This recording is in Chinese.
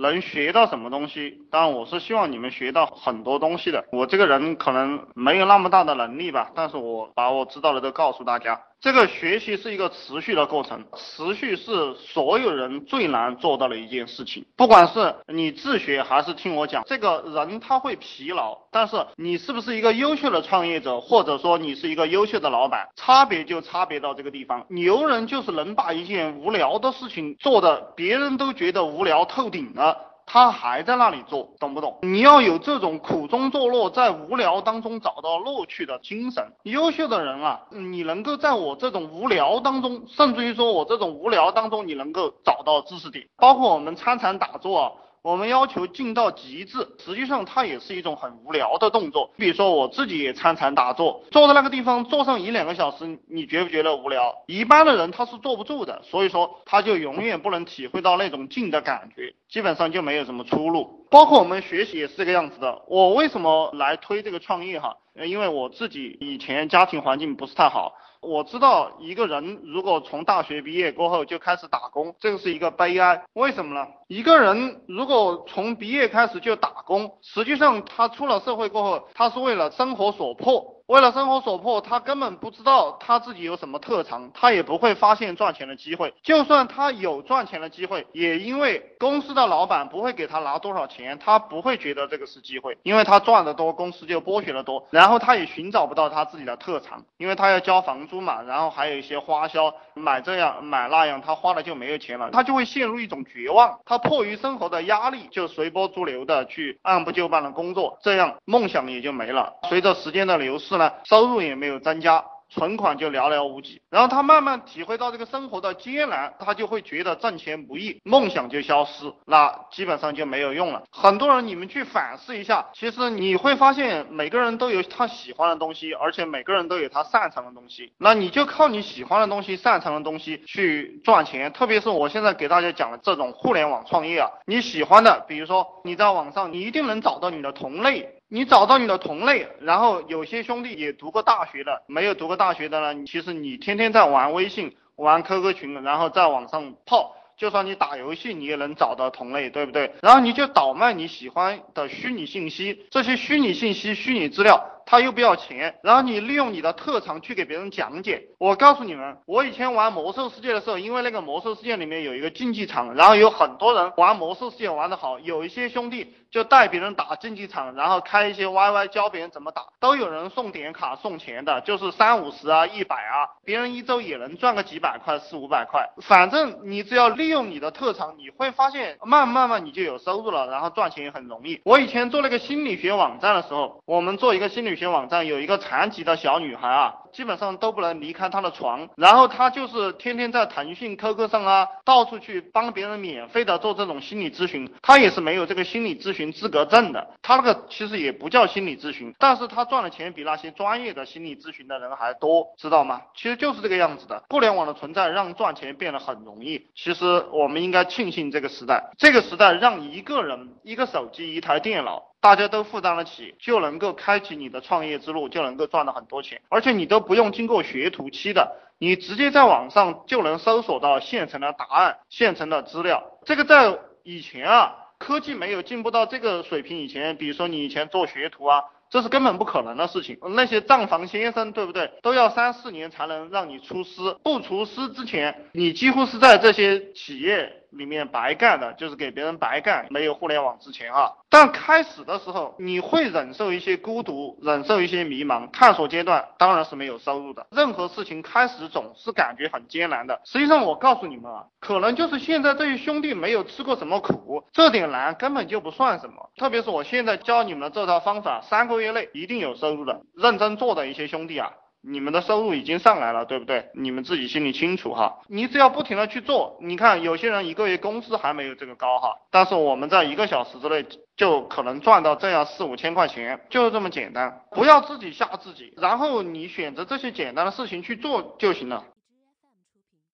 能学到什么东西？当然，我是希望你们学到很多东西的。我这个人可能没有那么大的能力吧，但是我把我知道的都告诉大家。这个学习是一个持续的过程，持续是所有人最难做到的一件事情。不管是你自学还是听我讲，这个人他会疲劳，但是你是不是一个优秀的创业者，或者说你是一个优秀的老板，差别就差别到这个地方。牛人就是能把一件无聊的事情做的别人都觉得无聊透顶了。他还在那里做，懂不懂？你要有这种苦中作乐，在无聊当中找到乐趣的精神。优秀的人啊，你能够在我这种无聊当中，甚至于说我这种无聊当中，你能够找到知识点。包括我们参禅打坐啊。我们要求静到极致，实际上它也是一种很无聊的动作。比如说我自己也参禅打坐，坐在那个地方坐上一两个小时，你觉不觉得无聊？一般的人他是坐不住的，所以说他就永远不能体会到那种静的感觉，基本上就没有什么出路。包括我们学习也是这个样子的。我为什么来推这个创业哈？因为我自己以前家庭环境不是太好。我知道一个人如果从大学毕业过后就开始打工，这个是一个悲哀。为什么呢？一个人如果从毕业开始就打工，实际上他出了社会过后，他是为了生活所迫。为了生活所迫，他根本不知道他自己有什么特长，他也不会发现赚钱的机会。就算他有赚钱的机会，也因为公司的老板不会给他拿多少钱，他不会觉得这个是机会，因为他赚的多，公司就剥削的多。然后他也寻找不到他自己的特长，因为他要交房租嘛，然后还有一些花销，买这样买那样，他花了就没有钱了，他就会陷入一种绝望。他迫于生活的压力，就随波逐流的去按部就班的工作，这样梦想也就没了。随着时间的流逝。收入也没有增加。存款就寥寥无几，然后他慢慢体会到这个生活的艰难，他就会觉得挣钱不易，梦想就消失，那基本上就没有用了。很多人，你们去反思一下，其实你会发现每个人都有他喜欢的东西，而且每个人都有他擅长的东西，那你就靠你喜欢的东西、擅长的东西去赚钱。特别是我现在给大家讲的这种互联网创业啊，你喜欢的，比如说你在网上，你一定能找到你的同类。你找到你的同类，然后有些兄弟也读过大学的，没有读过大学的呢，其实你天天在玩微信、玩 QQ 群，然后在网上泡，就算你打游戏，你也能找到同类，对不对？然后你就倒卖你喜欢的虚拟信息，这些虚拟信息、虚拟资料。他又不要钱，然后你利用你的特长去给别人讲解。我告诉你们，我以前玩魔兽世界的时候，因为那个魔兽世界里面有一个竞技场，然后有很多人玩魔兽世界玩得好，有一些兄弟就带别人打竞技场，然后开一些 YY 教别人怎么打，都有人送点卡送钱的，就是三五十啊、一百啊，别人一周也能赚个几百块、四五百块。反正你只要利用你的特长，你会发现慢慢慢你就有收入了，然后赚钱也很容易。我以前做那个心理学网站的时候，我们做一个心理学。网站有一个残疾的小女孩啊。基本上都不能离开他的床，然后他就是天天在腾讯、QQ 上啊，到处去帮别人免费的做这种心理咨询。他也是没有这个心理咨询资格证的，他那个其实也不叫心理咨询，但是他赚的钱比那些专业的心理咨询的人还多，知道吗？其实就是这个样子的。互联网的存在让赚钱变得很容易。其实我们应该庆幸这个时代，这个时代让一个人、一个手机、一台电脑，大家都负担得起，就能够开启你的创业之路，就能够赚到很多钱，而且你都。不用经过学徒期的，你直接在网上就能搜索到现成的答案、现成的资料。这个在以前啊，科技没有进步到这个水平以前，比如说你以前做学徒啊，这是根本不可能的事情。那些账房先生，对不对？都要三四年才能让你出师，不出师之前，你几乎是在这些企业。里面白干的，就是给别人白干。没有互联网之前啊，但开始的时候你会忍受一些孤独，忍受一些迷茫。探索阶段当然是没有收入的，任何事情开始总是感觉很艰难的。实际上我告诉你们啊，可能就是现在这些兄弟没有吃过什么苦，这点难根本就不算什么。特别是我现在教你们的这套方法，三个月内一定有收入的。认真做的一些兄弟啊。你们的收入已经上来了，对不对？你们自己心里清楚哈。你只要不停的去做，你看有些人一个月工资还没有这个高哈，但是我们在一个小时之内就可能赚到这样四五千块钱，就是这么简单。不要自己吓自己，然后你选择这些简单的事情去做就行了。